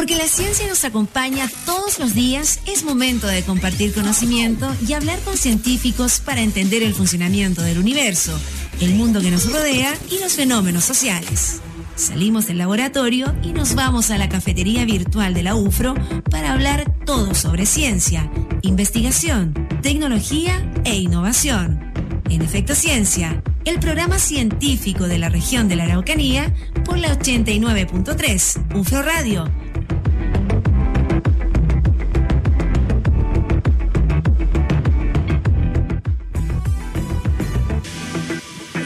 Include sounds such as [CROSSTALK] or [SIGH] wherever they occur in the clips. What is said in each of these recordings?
Porque la ciencia nos acompaña todos los días, es momento de compartir conocimiento y hablar con científicos para entender el funcionamiento del universo, el mundo que nos rodea y los fenómenos sociales. Salimos del laboratorio y nos vamos a la cafetería virtual de la UFRO para hablar todo sobre ciencia, investigación, tecnología e innovación. En Efecto Ciencia, el programa científico de la región de la Araucanía por la 89.3 UFRO Radio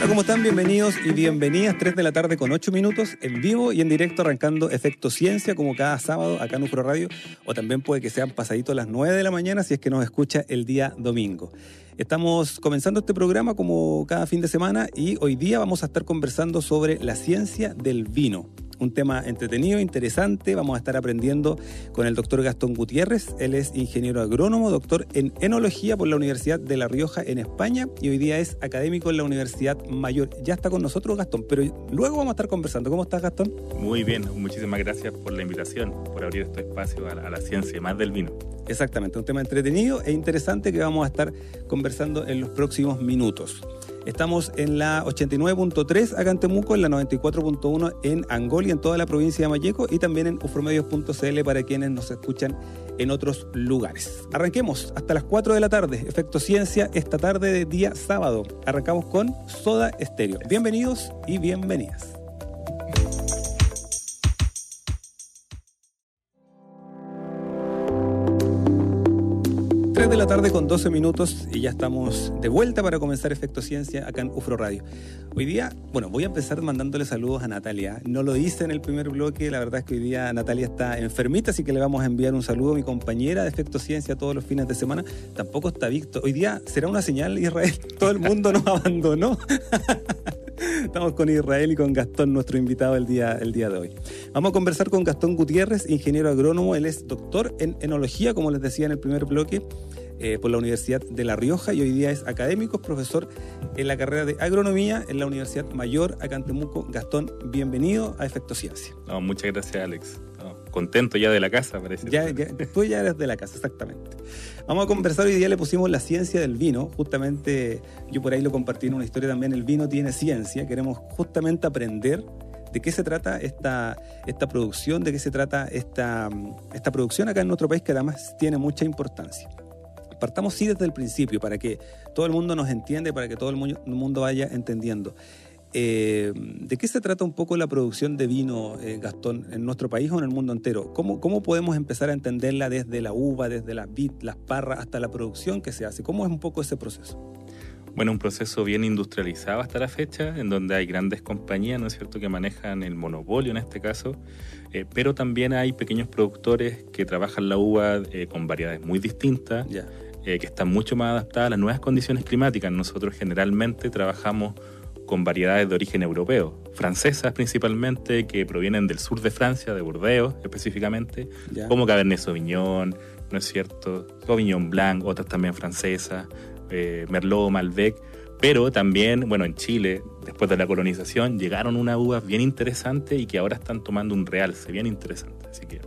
'Hola, ¿cómo están? Bienvenidos y bienvenidas. 3 de la tarde con 8 minutos en vivo y en directo arrancando Efecto Ciencia como cada sábado acá en UFRO Radio o también puede que sean pasaditos las 9 de la mañana si es que nos escucha el día domingo. Estamos comenzando este programa como cada fin de semana y hoy día vamos a estar conversando sobre la ciencia del vino un tema entretenido, interesante. Vamos a estar aprendiendo con el doctor Gastón Gutiérrez. Él es ingeniero agrónomo, doctor en enología por la Universidad de La Rioja en España y hoy día es académico en la Universidad Mayor. Ya está con nosotros Gastón, pero luego vamos a estar conversando. ¿Cómo estás Gastón? Muy bien, muchísimas gracias por la invitación, por abrir este espacio a la, a la ciencia, más del vino. Exactamente, un tema entretenido e interesante que vamos a estar conversando en los próximos minutos. Estamos en la 89.3 acá en Temuco, en la 94.1 en Angola y en toda la provincia de Mayeco y también en ufromedios.cl para quienes nos escuchan en otros lugares. Arranquemos hasta las 4 de la tarde, Efecto Ciencia, esta tarde de día sábado. Arrancamos con Soda Estéreo. Bienvenidos y bienvenidas. 3 de la tarde con 12 minutos y ya estamos de vuelta para comenzar Efecto Ciencia acá en UFRO Radio. Hoy día, bueno, voy a empezar mandándole saludos a Natalia. No lo hice en el primer bloque, la verdad es que hoy día Natalia está enfermita, así que le vamos a enviar un saludo a mi compañera de Efecto Ciencia todos los fines de semana. Tampoco está Víctor. Hoy día será una señal, Israel. [LAUGHS] Todo el mundo nos abandonó. [LAUGHS] Estamos con Israel y con Gastón, nuestro invitado el día, el día de hoy. Vamos a conversar con Gastón Gutiérrez, ingeniero agrónomo. Él es doctor en enología, como les decía en el primer bloque, eh, por la Universidad de La Rioja y hoy día es académico, profesor en la carrera de agronomía en la Universidad Mayor, acá en Temuco. Gastón, bienvenido a Efecto Ciencia. Muchas gracias, Alex. Contento ya de la casa, parece. Ya, ya, tú ya eres de la casa, exactamente. Vamos a conversar, hoy día le pusimos la ciencia del vino, justamente yo por ahí lo compartí en una historia también, el vino tiene ciencia, queremos justamente aprender de qué se trata esta, esta producción, de qué se trata esta, esta producción acá en nuestro país que además tiene mucha importancia. Partamos sí desde el principio para que todo el mundo nos entienda y para que todo el mundo vaya entendiendo. Eh, ¿De qué se trata un poco la producción de vino, eh, Gastón, en nuestro país o en el mundo entero? ¿Cómo, ¿Cómo podemos empezar a entenderla desde la uva, desde la vid, las parras, hasta la producción que se hace? ¿Cómo es un poco ese proceso? Bueno, un proceso bien industrializado hasta la fecha, en donde hay grandes compañías, ¿no es cierto?, que manejan el monopolio en este caso, eh, pero también hay pequeños productores que trabajan la uva con variedades muy distintas, que están mucho más adaptadas a las nuevas condiciones climáticas. Nosotros generalmente trabajamos con variedades de origen europeo, francesas principalmente, que provienen del sur de Francia, de Burdeos específicamente, como Cabernet Sauvignon, ¿no es cierto? Sauvignon Blanc, otras también francesas, eh, Merlot, Malbec, pero también, bueno, en Chile, después de la colonización, llegaron unas uvas bien interesantes y que ahora están tomando un realce bien interesante. Así que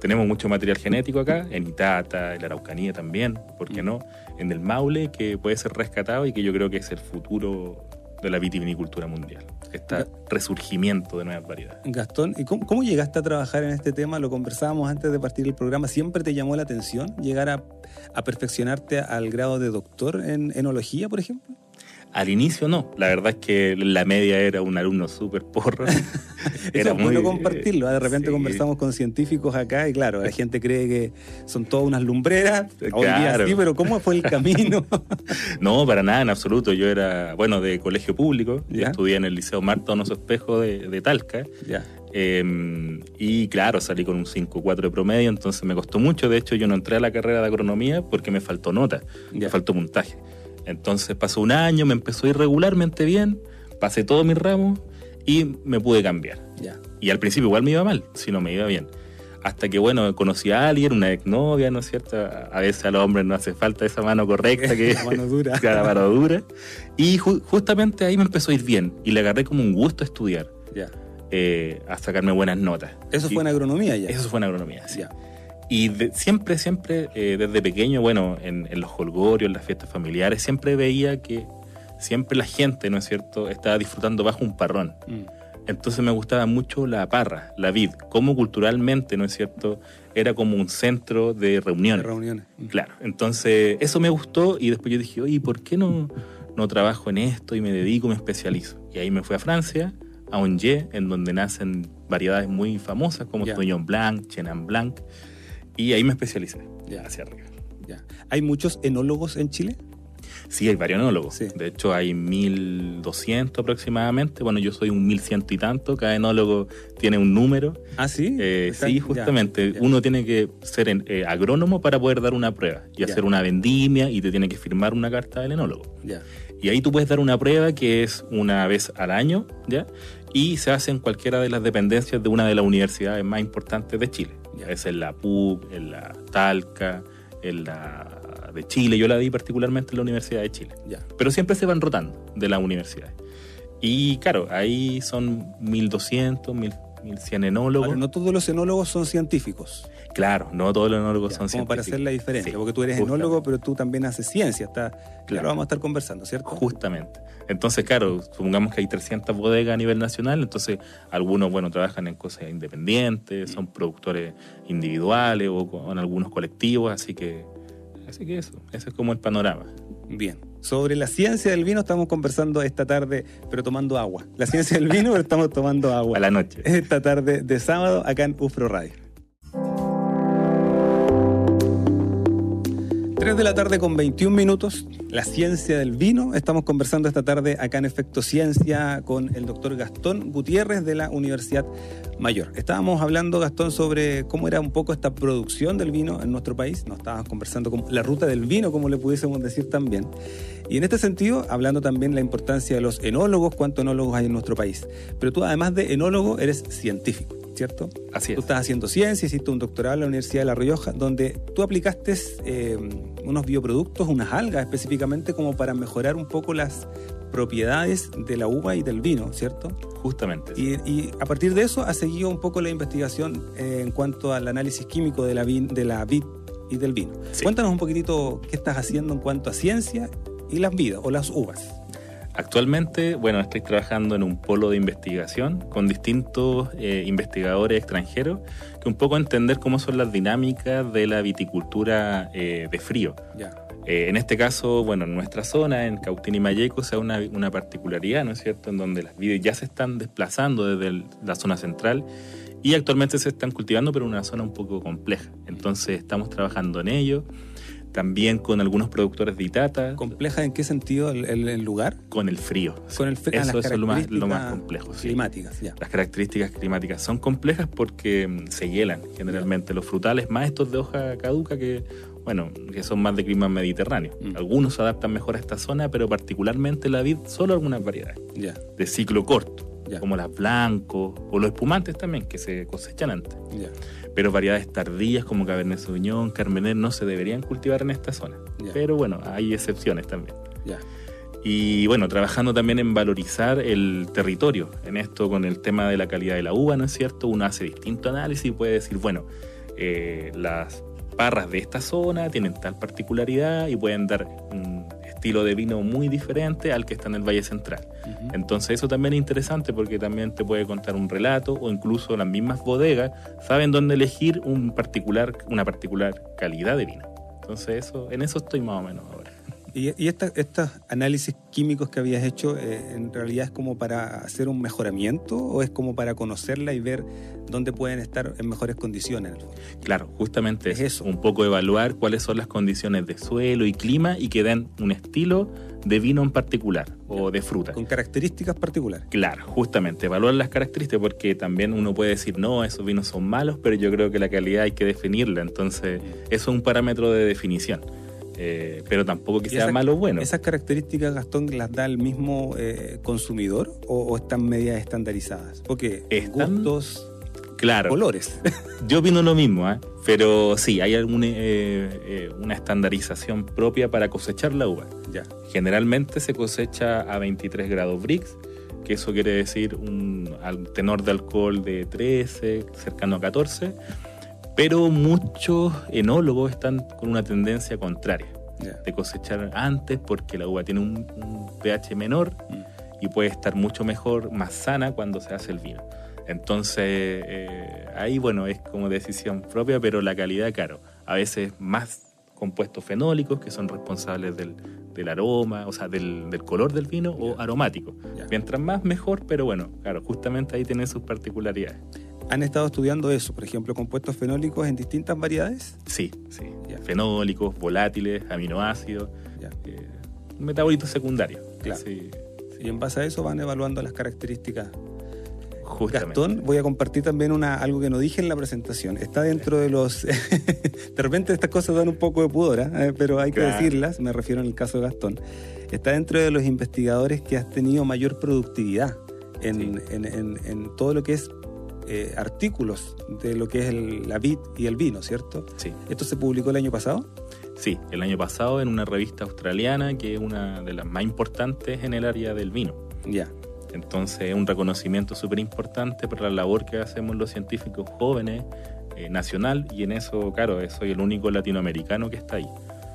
tenemos mucho material genético acá, en Itata, en la Araucanía también, ¿por qué no? En el Maule, que puede ser rescatado y que yo creo que es el futuro de la vitivinicultura mundial. Este resurgimiento de nuevas variedades. Gastón, ¿y cómo, cómo llegaste a trabajar en este tema? Lo conversábamos antes de partir el programa. ¿Siempre te llamó la atención llegar a, a perfeccionarte al grado de doctor en enología, por ejemplo? Al inicio no, la verdad es que la media era un alumno súper porro. [LAUGHS] [LAUGHS] Eso es bueno compartirlo. ¿eh? De repente sí. conversamos con científicos acá y claro, la gente cree que son todas unas lumbreras. Hoy día Claro. sí, pero ¿cómo fue el camino? [LAUGHS] No, para nada, en absoluto. Yo era, bueno, de colegio público, estudié en el Liceo Marta Donoso Espejo de, de Talca. ya. Eh, y claro, salí con un 5-4 de promedio, entonces me costó mucho. De hecho, yo no entré a la carrera de agronomía porque me faltó nota, Ya. me faltó puntaje. Entonces pasó un año, me empezó a ir regularmente bien, pasé todos mis ramos y me pude cambiar. Ya. Y al principio igual me iba mal, si no me iba bien. Hasta que, bueno, conocí a alguien, una exnovia, ¿no es cierto? A veces a los hombres no hace falta esa mano correcta que [LAUGHS] La mano dura. [LAUGHS] la mano dura. Y ju- justamente ahí me empezó a ir bien y le agarré como un gusto a estudiar. Ya. eh, a sacarme buenas notas. Eso Y- fue en agronomía ya. Eso fue en agronomía, sí. Ya. Y de- siempre, siempre, eh, desde pequeño, bueno, en, en los holgorios, en las fiestas familiares, siempre veía que siempre la gente, ¿no es cierto?, estaba disfrutando bajo un parrón. Mm. Entonces me gustaba mucho la parra, la vid, como culturalmente, ¿no es cierto?, era como un centro de De reuniones. reuniones. Mm. Claro, entonces eso me gustó y después yo dije, oye, ¿por qué no, no trabajo en esto y me dedico, me especializo? Y ahí me fui a Francia, a Angers, en donde nacen variedades muy famosas como Ya. Sauvignon Blanc, Chenin Blanc, y ahí me especialicé, Ya. hacia arriba. Ya. ¿Hay muchos enólogos en Chile? Sí, hay varios enólogos. Sí. De hecho, hay 1200 aproximadamente. Bueno, yo soy un 1100 y tanto. Cada enólogo tiene un número. Ah, sí. Eh, sí, justamente. ya. Uno tiene que ser eh, agrónomo para poder dar una prueba y Ya. hacer una vendimia y te tiene que firmar una carta del enólogo. Ya. Y ahí tú puedes dar una prueba que es una vez al año, ¿ya? Y se hace en cualquiera de las dependencias de una de las universidades más importantes de Chile. Ya. Es en la PUC, en la Talca, en la de Chile. Yo la di particularmente en la Universidad de Chile. Ya. Pero siempre se van rotando de las universidades. Y claro, ahí son 1200, 1000 1100 enólogos. Ahora, no todos los enólogos son científicos. Claro, no todos los enólogos Ya, son como para científicos. hacer la diferencia, Sí, porque tú eres justamente. enólogo, pero tú también haces ciencia. Está, claro, Claro. vamos a estar conversando, ¿cierto? Justamente. Entonces, claro, supongamos que hay 300 bodegas a nivel nacional, entonces algunos, bueno, trabajan en cosas independientes, son productores individuales o con algunos colectivos, así que, así que eso, ese es como el panorama. Bien. Sobre la ciencia del vino estamos conversando esta tarde, pero tomando agua. La ciencia del vino, pero estamos tomando agua. A la noche. Esta tarde de sábado acá en UFRO Radio. 3 de la tarde con 21 minutos, la ciencia del vino. Estamos conversando esta tarde acá en Efecto Ciencia con el doctor Gastón Gutiérrez de la Universidad Mayor. Estábamos hablando, Gastón, sobre cómo era un poco esta producción del vino en nuestro país. Nos estábamos conversando como la ruta del vino, como le pudiésemos decir también. Y en este sentido, hablando también la importancia de los enólogos, cuántos enólogos hay en nuestro país. Pero tú, además de enólogo, eres científico, ¿cierto? Así Tú es. estás haciendo ciencia, hiciste un doctorado en la Universidad de La Rioja, donde tú aplicaste eh, unos bioproductos, unas algas específicamente, como para mejorar un poco las propiedades de la uva y del vino, ¿cierto? Justamente. Y, y a partir de eso has seguido un poco la investigación eh, en cuanto al análisis químico de la, vin- de la vid y del vino. Sí. Cuéntanos un poquitito qué estás haciendo en cuanto a ciencia y las vidas o las uvas. Actualmente, bueno, estoy trabajando en un polo de investigación con distintos eh, investigadores extranjeros que un poco entender cómo son las dinámicas de la viticultura eh, de frío. Ya. Eh, en este caso, bueno, en nuestra zona, en Cautín y Mayeco, se da una, una particularidad, ¿no es cierto?, en donde las vides ya se están desplazando desde el- la zona central y actualmente se están cultivando, pero en una zona un poco compleja. Entonces, estamos trabajando en ello. También con algunos productores de Itata, ¿Compleja en qué sentido el, el- el lugar? con el frío. Con el fr- ah, Eso es lo más, lo más características complejo. sí. Climáticas, ya. Las características climáticas son complejas porque mm, se hielan generalmente los frutales, más estos de hoja caduca que, bueno, que son más de clima mediterráneo. Mm. Algunos se adaptan mejor a esta zona, pero particularmente la vid, solo algunas variedades Ya, de ciclo corto, como las blancos o los espumantes también, que se cosechan antes. Pero variedades tardías como Cabernet Sauvignon, Carmener no se deberían cultivar en esta zona. Pero bueno, hay excepciones también. Y bueno, trabajando también en valorizar el territorio, en esto con el tema de la calidad de la uva, ¿no es cierto? Uno hace distinto análisis y puede decir, bueno, eh, las parras de esta zona tienen tal particularidad y pueden dar estilo de vino muy diferente al que está en el Valle Central. Entonces eso también es interesante porque también te puede contar un relato o incluso las mismas bodegas saben dónde elegir un particular, una particular calidad de vino. Entonces eso, en eso estoy más o menos ahora. Y, y esta- estos análisis químicos que habías hecho, eh, ¿en realidad es como para hacer un mejoramiento o es como para conocerla y ver dónde pueden estar en mejores condiciones? Claro, justamente Es es eso. Un poco evaluar cuáles son las condiciones de suelo y clima y que den un estilo de vino en particular o de fruta. Con características particulares. Claro, justamente, evaluar las características porque también uno puede decir, no, esos vinos son malos, pero yo creo que la calidad hay que definirla, entonces eso es un parámetro de definición. Eh, pero tampoco que sea esa- malo o bueno. ¿Esas características, Gastón, las da el mismo eh, consumidor o, o están medias estandarizadas? Porque Están- gustos, Claro, colores. [LAUGHS] yo opino lo mismo, ¿ah? pero sí, hay alguna, eh, eh, una estandarización propia para cosechar la uva. ya. Generalmente se cosecha a 23 grados Brix, que eso quiere decir un tenor de alcohol de 13, cercano a 14, pero muchos enólogos están con una tendencia contraria, de cosechar antes porque la uva tiene un, pH menor mm. y puede estar mucho mejor, más sana cuando se hace el vino. Entonces, eh, ahí, bueno, es como decisión propia, pero la calidad, claro, a veces más compuestos fenólicos que son responsables del, aroma, o sea, del, color del vino o aromático. Mientras más, mejor, pero bueno, claro, justamente ahí tienen sus particularidades. ¿Han estado estudiando eso, por ejemplo, compuestos fenólicos en distintas variedades? Sí, sí. Fenólicos, volátiles, aminoácidos, eh, metabolitos secundarios. Claro. Y en base a eso van evaluando las características Gastón, voy a compartir también una, algo que no dije en la presentación. Está dentro de los... [LAUGHS] de repente estas cosas dan un poco de pudor, ¿eh? pero hay que decirlas, me refiero en el caso de Gastón. Está dentro de los investigadores que has tenido mayor productividad en, todo lo que es eh, artículos de lo que es la vid y el vino, ¿cierto? Sí. ¿Esto se publicó el año pasado? Sí, el año pasado en una revista australiana que es una de las más importantes en el área del vino. Ya. Entonces es un reconocimiento súper importante para la labor que hacemos los científicos jóvenes, eh, nacional, y en eso, claro, soy el único latinoamericano que está ahí.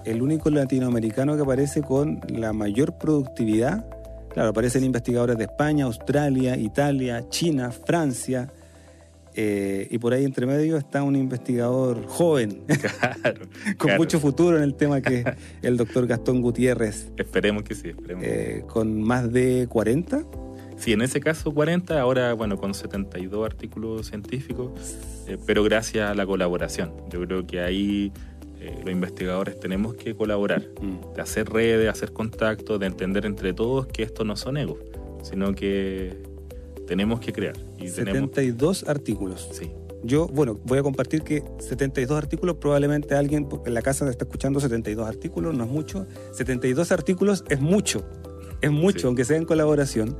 El único latinoamericano que aparece con la mayor productividad. Claro, aparecen investigadores de España, Australia, Italia, China, Francia, eh, y por ahí entre medio está un investigador joven, [LAUGHS] con mucho futuro en el tema que es el doctor Gastón Gutiérrez. Esperemos que sí, esperemos. Eh, con más de 40 Sí, en ese caso 40, ahora bueno, con 72 artículos científicos, eh, pero gracias a la colaboración. Yo creo que ahí eh, los investigadores tenemos que colaborar, mm. de hacer redes, hacer contactos, de entender entre todos que esto no son egos, sino que tenemos que crear. Y 72 artículos. Sí. Yo, bueno, voy a compartir que 72 artículos, probablemente alguien en la casa está escuchando 72 artículos, no es mucho. 72 artículos es mucho, es mucho, aunque sea en colaboración.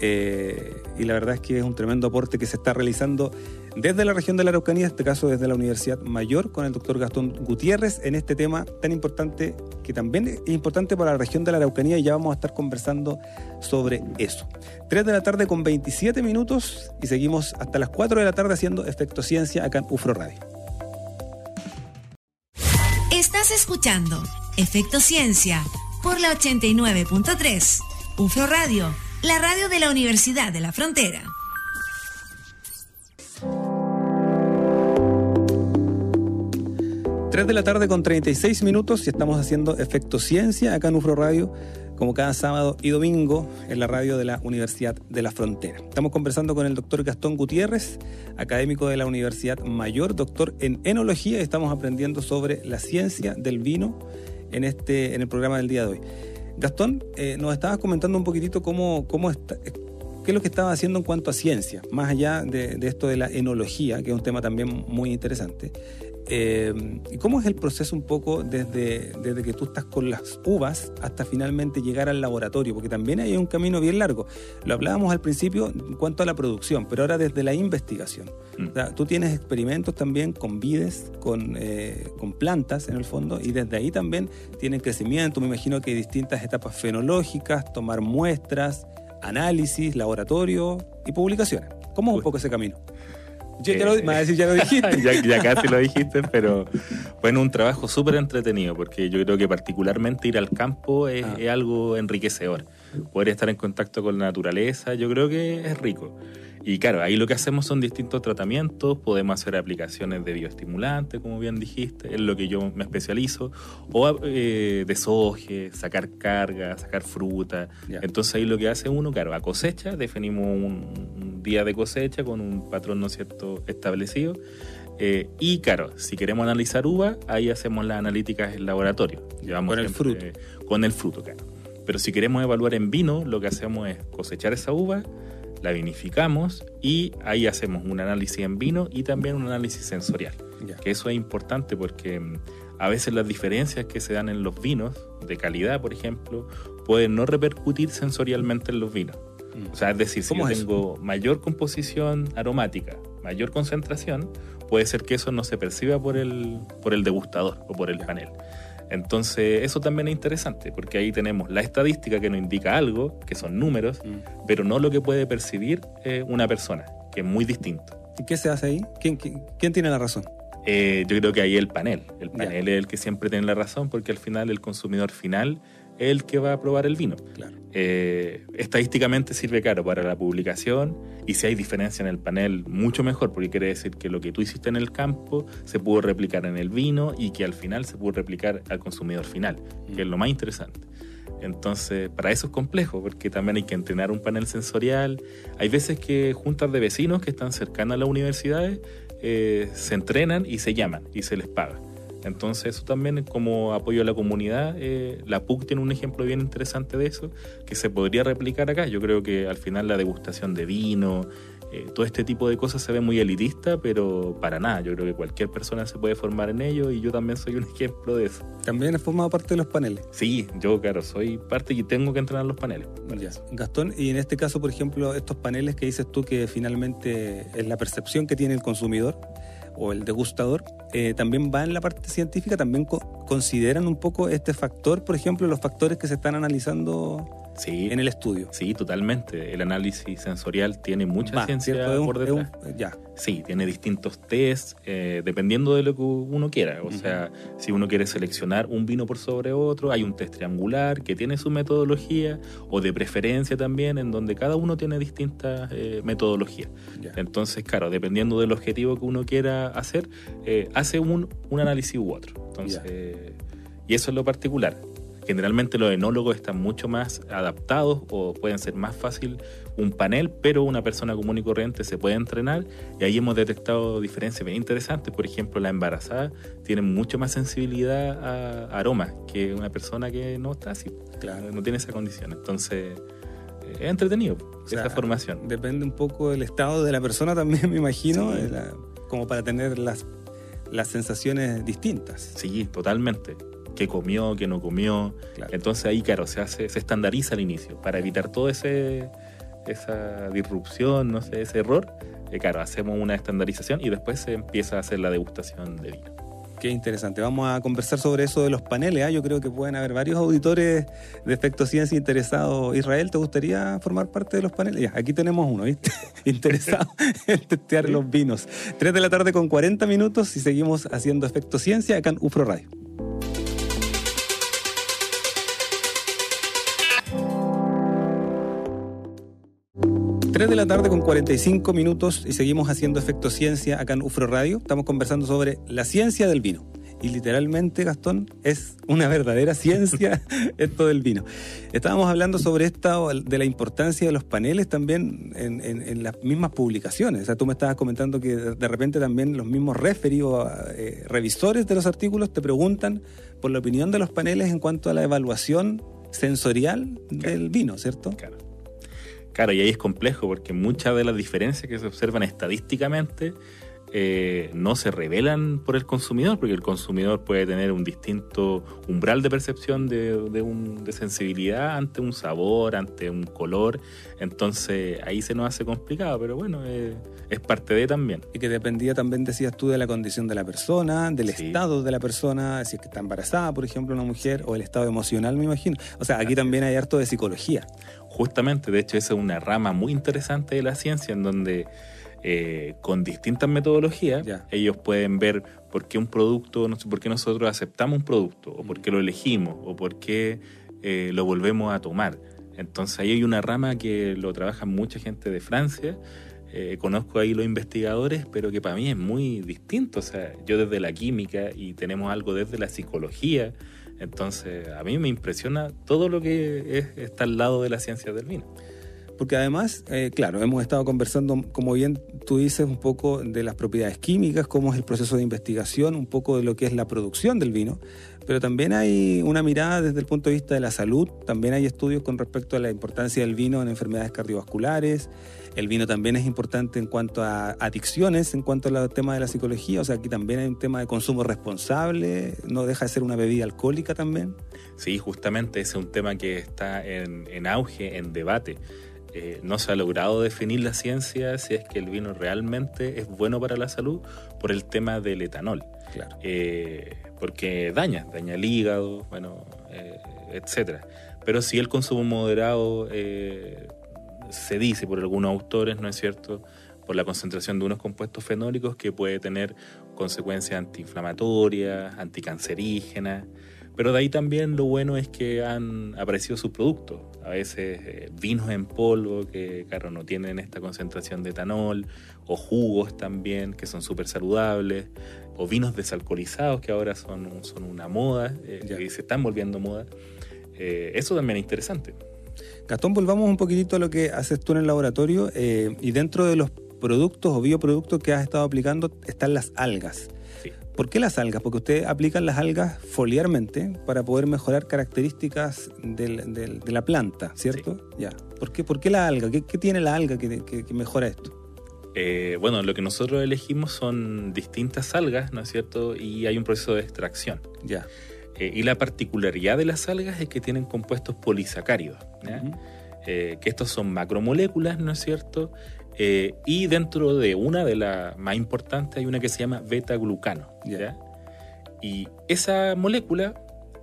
Eh, y la verdad es que es un tremendo aporte que se está realizando desde la región de la Araucanía, en este caso desde la Universidad Mayor, con el doctor Gastón Gutiérrez, en este tema tan importante, que también es importante para la región de la Araucanía, y ya vamos a estar conversando sobre eso. 3 de la tarde con 27 minutos y seguimos hasta las 4 de la tarde haciendo Efecto Ciencia acá en UFRO Radio. Estás escuchando Efecto Ciencia por la 89.3, UFRO Radio la radio de la Universidad de la Frontera. Tres de la tarde con 36 minutos y estamos haciendo Efecto Ciencia acá en UFRO Radio, como cada sábado y domingo en la radio de la Universidad de la Frontera. Estamos conversando con el doctor Gastón Gutiérrez, académico de la Universidad Mayor, doctor en enología, y estamos aprendiendo sobre la ciencia del vino en, este, en el programa del día de hoy. Gastón, eh, nos estabas comentando un poquitito cómo, está, qué es lo que estaba haciendo en cuanto a ciencia, más allá de, esto de la enología, que es un tema también muy interesante. Eh, ¿Y cómo es el proceso un poco desde, desde que tú estás con las uvas hasta finalmente llegar al laboratorio? Porque también hay un camino bien largo. Lo hablábamos al principio en cuanto a la producción, pero ahora desde la investigación. Mm. tú tienes experimentos también con vides, con, eh, con plantas en el fondo, y desde ahí también tienen crecimiento. Me imagino que hay distintas etapas fenológicas, tomar muestras, análisis, laboratorio y publicaciones. ¿Cómo es un poco ese camino? Ya lo, ya lo [LAUGHS] dijiste. ya, casi lo dijiste, pero bueno, un trabajo súper entretenido, porque yo creo que particularmente ir al campo es, ah. es, algo enriquecedor. Poder estar en contacto con la naturaleza, yo creo que es rico. Y claro, ahí lo que hacemos son distintos tratamientos, podemos hacer aplicaciones de bioestimulantes, como bien dijiste, es lo que yo me especializo, o eh, desoje, sacar carga, sacar fruta. Entonces ahí lo que hace uno, claro, a cosecha, definimos un, día de cosecha con un patrón, ¿no es cierto?, establecido. Eh, y claro, si queremos analizar uva, ahí hacemos las analíticas en laboratorio. Llevamos con el fruto. con el fruto, claro. Pero si queremos evaluar en vino, lo que hacemos es cosechar esa uva, la vinificamos y ahí hacemos un análisis en vino y también un análisis sensorial. Que eso es importante porque mm, a veces las diferencias que se dan en los vinos, de calidad por ejemplo, pueden no repercutir sensorialmente en los vinos. Mm. O sea, es decir, si yo tengo mayor composición aromática, mayor concentración, puede ser que eso no se perciba por el, por el degustador o por el panel. Entonces, eso también es interesante, porque ahí tenemos la estadística que nos indica algo, que son números, Mm. pero no lo que puede percibir eh, una persona, que es muy distinto. ¿Y qué se hace ahí? ¿Quién, quién, quién tiene la razón? Eh, yo creo que ahí el panel. El panel es el que siempre tiene la razón, porque al final el consumidor final el que va a probar el vino. Claro. Eh, estadísticamente sirve caro para la publicación y si hay diferencia en el panel, mucho mejor, porque quiere decir que lo que tú hiciste en el campo se pudo replicar en el vino y que al final se pudo replicar al consumidor final, que es lo más interesante. Entonces, para eso es complejo, porque también hay que entrenar un panel sensorial. Hay veces que juntas de vecinos que están cercanas a las universidades eh, se entrenan y se llaman y se les paga. Entonces, eso también como apoyo a la comunidad. eh, la PUC tiene un ejemplo bien interesante de eso que se podría replicar acá. Yo creo que al final la degustación de vino, eh, todo este tipo de cosas se ve muy elitista, pero para nada. Yo creo que cualquier persona se puede formar en ello y yo también soy un [LAUGHS] ejemplo de eso. También has formado parte de los paneles. Sí, yo, claro, soy parte y tengo que entrenar los paneles. Ya. Gastón, y en este caso, por ejemplo, estos paneles que dices tú que finalmente es la percepción que tiene el consumidor o el degustador, eh, también va en la parte científica, también co- consideran un poco este factor, por ejemplo, los factores que se están analizando Sí, en el estudio. sí, totalmente. El análisis sensorial tiene mucha Va, ciencia ¿cierto? Por un- detrás. ya, Sí, tiene distintos tests, eh, dependiendo de lo que uno quiera. O sea, si uno quiere seleccionar un vino por sobre otro, hay un test triangular que tiene su metodología, o de preferencia también, en donde cada uno tiene distintas eh, metodologías. ya. Entonces, claro, dependiendo del objetivo que uno quiera hacer, eh, hace un, un análisis u otro. Entonces, y eso es lo particular. Generalmente los enólogos están mucho más adaptados o pueden ser más fácil un panel, pero una persona común y corriente se puede entrenar y ahí hemos detectado diferencias bien interesantes. Por ejemplo, la embarazada tiene mucho más sensibilidad a aromas que una persona que no está así, Claro. no tiene esa condición. Entonces, eh, es entretenido sea, esa formación. Depende un poco del estado de la persona también, [LAUGHS] me imagino, Sí. de la- como para tener las, las sensaciones distintas. Sí, totalmente. ¿Qué comió, qué no comió? Claro. Entonces ahí, claro, se hace, se estandariza al inicio para evitar todo ese esa disrupción, no sé, ese error. Eh, claro, hacemos una estandarización y después se empieza a hacer la degustación de vino. Qué interesante. Vamos a conversar sobre eso de los paneles. ¿ah? Yo creo que pueden haber varios auditores de Efecto Ciencia interesados. Israel, ¿te gustaría formar parte de los paneles? Ya, aquí tenemos uno, ¿viste? [LAUGHS] Interesado [LAUGHS] en testear los vinos. 3 de la tarde con 40 minutos y seguimos haciendo Efecto Ciencia acá en UFRO Radio. Tres de la tarde con 45 minutos y seguimos haciendo Efecto Ciencia acá en UFRO Radio. Estamos conversando sobre la ciencia del vino. Y literalmente, Gastón, es una verdadera ciencia [LAUGHS] esto del vino. Estábamos hablando sobre esta, de la importancia de los paneles también en, las mismas publicaciones. O sea, tú me estabas comentando que de, repente también los mismos referees o eh, revisores de los artículos te preguntan por la opinión de los paneles en cuanto a la evaluación sensorial del vino, ¿cierto? Claro. Claro, y ahí es complejo porque muchas de las diferencias que se observan estadísticamente eh, no se revelan por el consumidor, porque el consumidor puede tener un distinto umbral de percepción de, de un- de sensibilidad ante un sabor, ante un color. Entonces ahí se nos hace complicado, pero bueno, eh, es parte de también. Y que dependía también, decías tú, de la condición de la persona, del Sí. estado de la persona, si es que está embarazada, por ejemplo, una mujer, o el estado emocional, me imagino. O sea, aquí también hay harto de psicología. Justamente, de hecho, esa es una rama muy interesante de la ciencia en donde eh, con distintas metodologías ellos pueden ver por qué un producto, no sé, por qué nosotros aceptamos un producto, o por qué lo elegimos, o por qué eh, lo volvemos a tomar. Entonces ahí hay una rama que lo trabaja mucha gente de Francia. eh, conozco ahí los investigadores, pero que para mí es muy distinto. O sea, yo desde la química y tenemos algo desde la psicología. Entonces, a mí me impresiona todo lo que es- está al lado de la ciencia del vino. Porque además, eh, claro, hemos estado conversando, como bien tú dices, un poco de las propiedades químicas, cómo es el proceso de investigación, un poco de lo que es la producción del vino, pero también hay una mirada desde el punto de vista de la salud, también hay estudios con respecto a la importancia del vino en enfermedades cardiovasculares, el vino también es importante en cuanto a adicciones, en cuanto al tema de la psicología, o sea, aquí también hay un tema de consumo responsable, no deja de ser una bebida alcohólica también. Sí, justamente ese es un tema que está en, en auge, en debate. Eh, no se ha logrado definir la ciencia si es que el vino realmente es bueno para la salud por el tema del etanol. Claro. Eh, porque daña, daña el hígado, bueno, eh, etcétera. Pero si el consumo moderado eh, se dice por algunos autores, ¿no es cierto? Por la concentración de unos compuestos fenólicos que puede tener consecuencias antiinflamatorias, anticancerígenas. Pero de ahí también lo bueno es que han aparecido sus productos. A veces eh, vinos en polvo que, claro, no tienen esta concentración de etanol, o jugos también que son súper saludables, o vinos desalcoholizados que ahora son, son una moda, eh, Ya. y se están volviendo moda. Eh, eso también es interesante. Gastón, volvamos un poquitito a lo que haces tú en el laboratorio eh, y dentro de los productos o bioproductos que has estado aplicando están las algas. ¿Por qué las algas? Porque ustedes aplican las algas foliarmente para poder mejorar características del- del- de la planta, ¿cierto? Ya. ¿Por qué, por qué la alga? ¿Qué, qué tiene la alga que, que- que mejora esto? Eh, bueno, lo que nosotros elegimos son distintas algas, ¿no es cierto? Y hay un proceso de extracción. Ya. Eh, y la particularidad de las algas es que tienen compuestos polisacáridos. Eh, que estos son macromoléculas, ¿no es cierto? Eh, y dentro de una de las más importantes hay una que se llama beta-glucano. ¿ya? Y esa molécula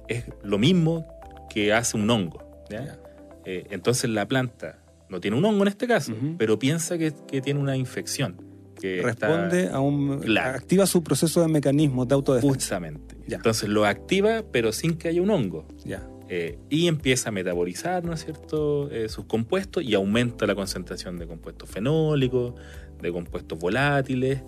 es lo mismo que hace un hongo, ¿ya? Ya. Eh, entonces la planta no tiene un hongo en este caso, Ujú. pero piensa que, que tiene una infección. Que está- Responde a un... Claro. Activa su proceso de mecanismos de autodefensa. Justamente. Ya. Entonces lo activa, pero sin que haya un hongo. Ya. Eh, y empieza a metabolizar, ¿no es cierto?, Eh, sus compuestos y aumenta la concentración de compuestos fenólicos, de compuestos volátiles.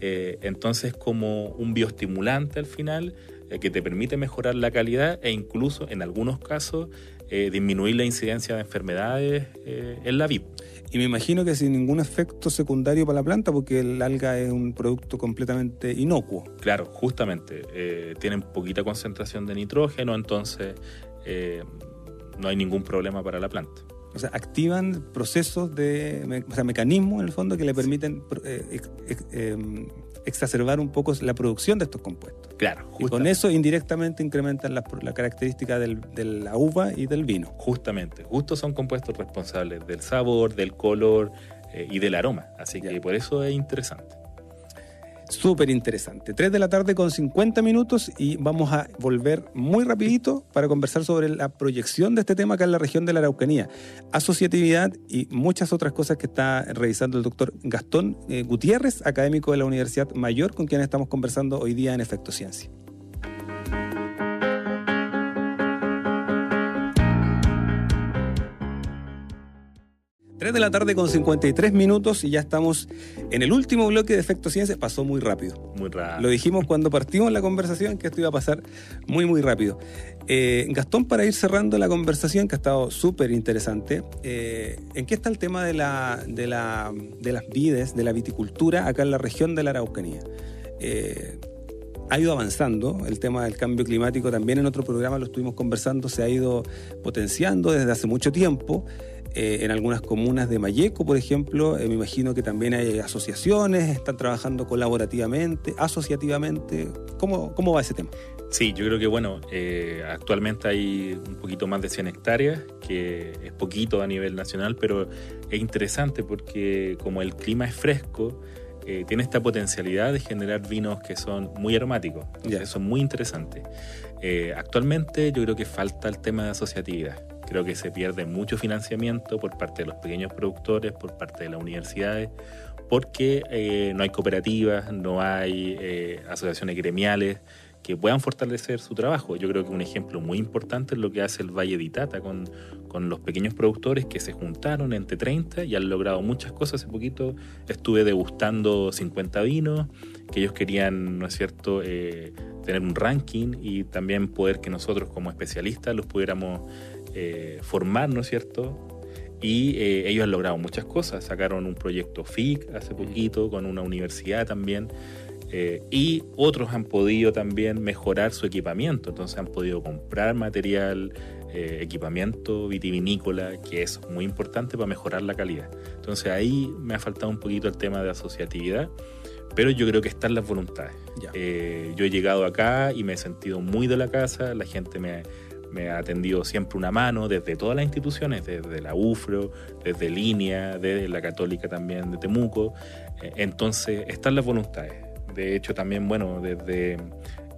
Eh, entonces, como un bioestimulante al final, eh, que te permite mejorar la calidad e incluso, en algunos casos, disminuir la incidencia de enfermedades en la vid. Y me imagino que sin ningún efecto secundario para la planta, porque el alga es un producto completamente inocuo. Claro, justamente, eh, tienen poquita concentración de nitrógeno, entonces eh, no hay ningún problema para la planta. O sea, activan procesos de, o sea, mecanismos en el fondo que le permiten eh, ex- ex- em, exacerbar un poco la producción de estos compuestos. Claro, Y con justamente. eso indirectamente incrementan la, la característica del- de la uva y del vino. Justamente, justo son compuestos responsables del sabor, del color eh, y del aroma. Así que Ya. por eso es interesante. Súper interesante. 3 de la tarde con 50 minutos y vamos a volver muy rapidito para conversar sobre la proyección de este tema acá en la región de la Araucanía, asociatividad y muchas otras cosas que está revisando el doctor Gastón eh, Gutiérrez, académico de la Universidad Mayor, con quien estamos conversando hoy día en Efecto Ciencia. 3 de la tarde con 53 minutos y ya estamos en el último bloque de Efecto Ciencia. Pasó muy rápido. Muy raro. Lo dijimos cuando partimos la conversación que esto iba a pasar muy, muy rápido. Eh, Gastón, para ir cerrando la conversación, que ha estado súper interesante, eh, ¿en qué está el tema de, la, de, la, de las vides, de la viticultura acá en la región de la Araucanía? Eh, ha ido avanzando, el tema del cambio climático también en otro programa lo estuvimos conversando, se ha ido potenciando desde hace mucho tiempo. Eh, en algunas comunas de Mayeco, por ejemplo, eh, me imagino que también hay asociaciones, están trabajando colaborativamente, asociativamente. ¿Cómo, cómo va ese tema? Sí, yo creo que bueno, eh, actualmente hay un poquito más de 100 hectáreas, que es poquito a nivel nacional, pero es interesante porque como el clima es fresco, eh, tiene esta potencialidad de generar vinos que son muy aromáticos. Ya. Eso es muy interesante. Eh, actualmente yo creo que falta el tema de asociatividad. Creo que se pierde mucho financiamiento por parte de los pequeños productores, por parte de las universidades, porque eh, no hay cooperativas, no hay eh, asociaciones gremiales que puedan fortalecer su trabajo. Yo creo que un ejemplo muy importante es lo que hace el Valle de Itata con, con los pequeños productores que se juntaron entre 30 y han logrado muchas cosas. Hace poquito estuve degustando 50 vinos que ellos querían, ¿no es cierto?, eh, tener un ranking y también poder que nosotros como especialistas los pudiéramos eh, formar, ¿no es cierto? Y eh, ellos han logrado muchas cosas. Sacaron un proyecto FIC hace poquito con una universidad también. Eh, y otros han podido también mejorar su equipamiento, entonces han podido comprar material, eh, equipamiento vitivinícola, que es muy importante para mejorar la calidad. Entonces ahí me ha faltado un poquito el tema de asociatividad, pero yo creo que están las voluntades. Eh, yo he llegado acá y me he sentido muy de la casa, la gente me, me ha atendido siempre una mano desde todas las instituciones, desde la UFRO, desde Línea, desde la Católica también de Temuco. Eh, entonces, están las voluntades. De hecho, también, bueno, desde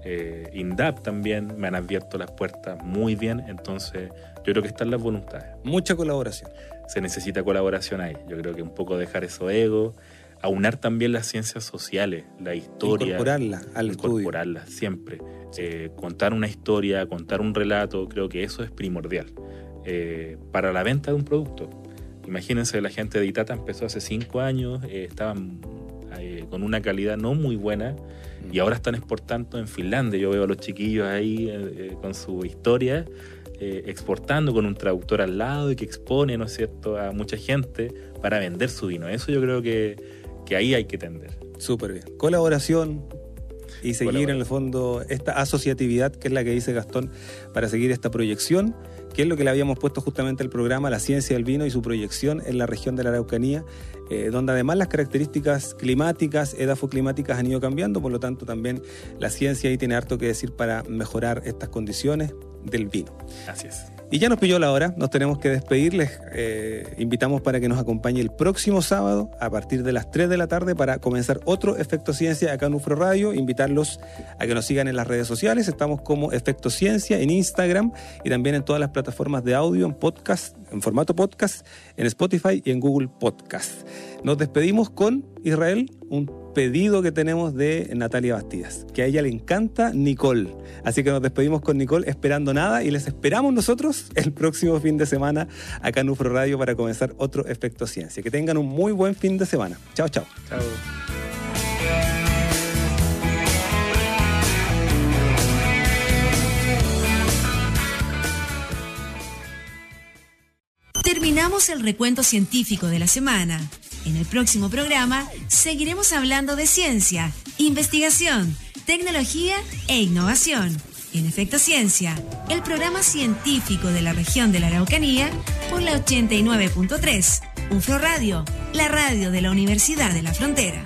eh, INDAP también me han abierto las puertas muy bien, entonces yo creo que están las voluntades. Mucha colaboración. Se necesita colaboración ahí. Yo creo que un poco dejar eso ego, aunar también las ciencias sociales, la historia. Incorporarla al incorporarla siempre. Eh, contar una historia, contar un relato, creo que eso es primordial eh, para la venta de un producto. Imagínense, la gente de Itata empezó hace cinco años, estaban con una calidad no muy buena y ahora están exportando en Finlandia. Yo veo a los chiquillos ahí eh, eh, con su historia, eh, exportando con un traductor al lado y que expone, ¿no es cierto?, a mucha gente para vender su vino. Eso yo creo que, que ahí hay que tender. Súper bien. Colaboración, y seguir en el fondo esta asociatividad que es la que dice Gastón para seguir esta proyección que es lo que le habíamos puesto justamente al programa, la ciencia del vino y su proyección en la región de la Araucanía, eh, donde además las características climáticas, edafoclimáticas han ido cambiando, por lo tanto también la ciencia ahí tiene harto que decir para mejorar estas condiciones del vino. Así es. Y ya nos pilló la hora, nos tenemos que despedir. Les eh, invitamos para que nos acompañe el próximo sábado a partir de las 3 de la tarde para comenzar otro Efecto Ciencia acá en UFRO Radio. Invitarlos a que nos sigan en las redes sociales. Estamos como Efecto Ciencia en Instagram y también en todas las plataformas de audio, en podcast, en formato podcast, en Spotify y en Google Podcast. Nos despedimos con Israel, un pedido que tenemos de Natalia Bastidas, que a ella le encanta Nicole. Así que nos despedimos con Nicole esperando nada y les esperamos nosotros el próximo fin de semana acá en UFRO Radio para comenzar otro Efecto Ciencia. Que tengan un muy buen fin de semana. Chao, chao. Chao. Terminamos el recuento científico de la semana. En el próximo programa seguiremos hablando de ciencia, investigación, tecnología e innovación. En Efecto Ciencia, el programa científico de la región de la Araucanía por la 89.3, UFRO Radio, la radio de la Universidad de la Frontera.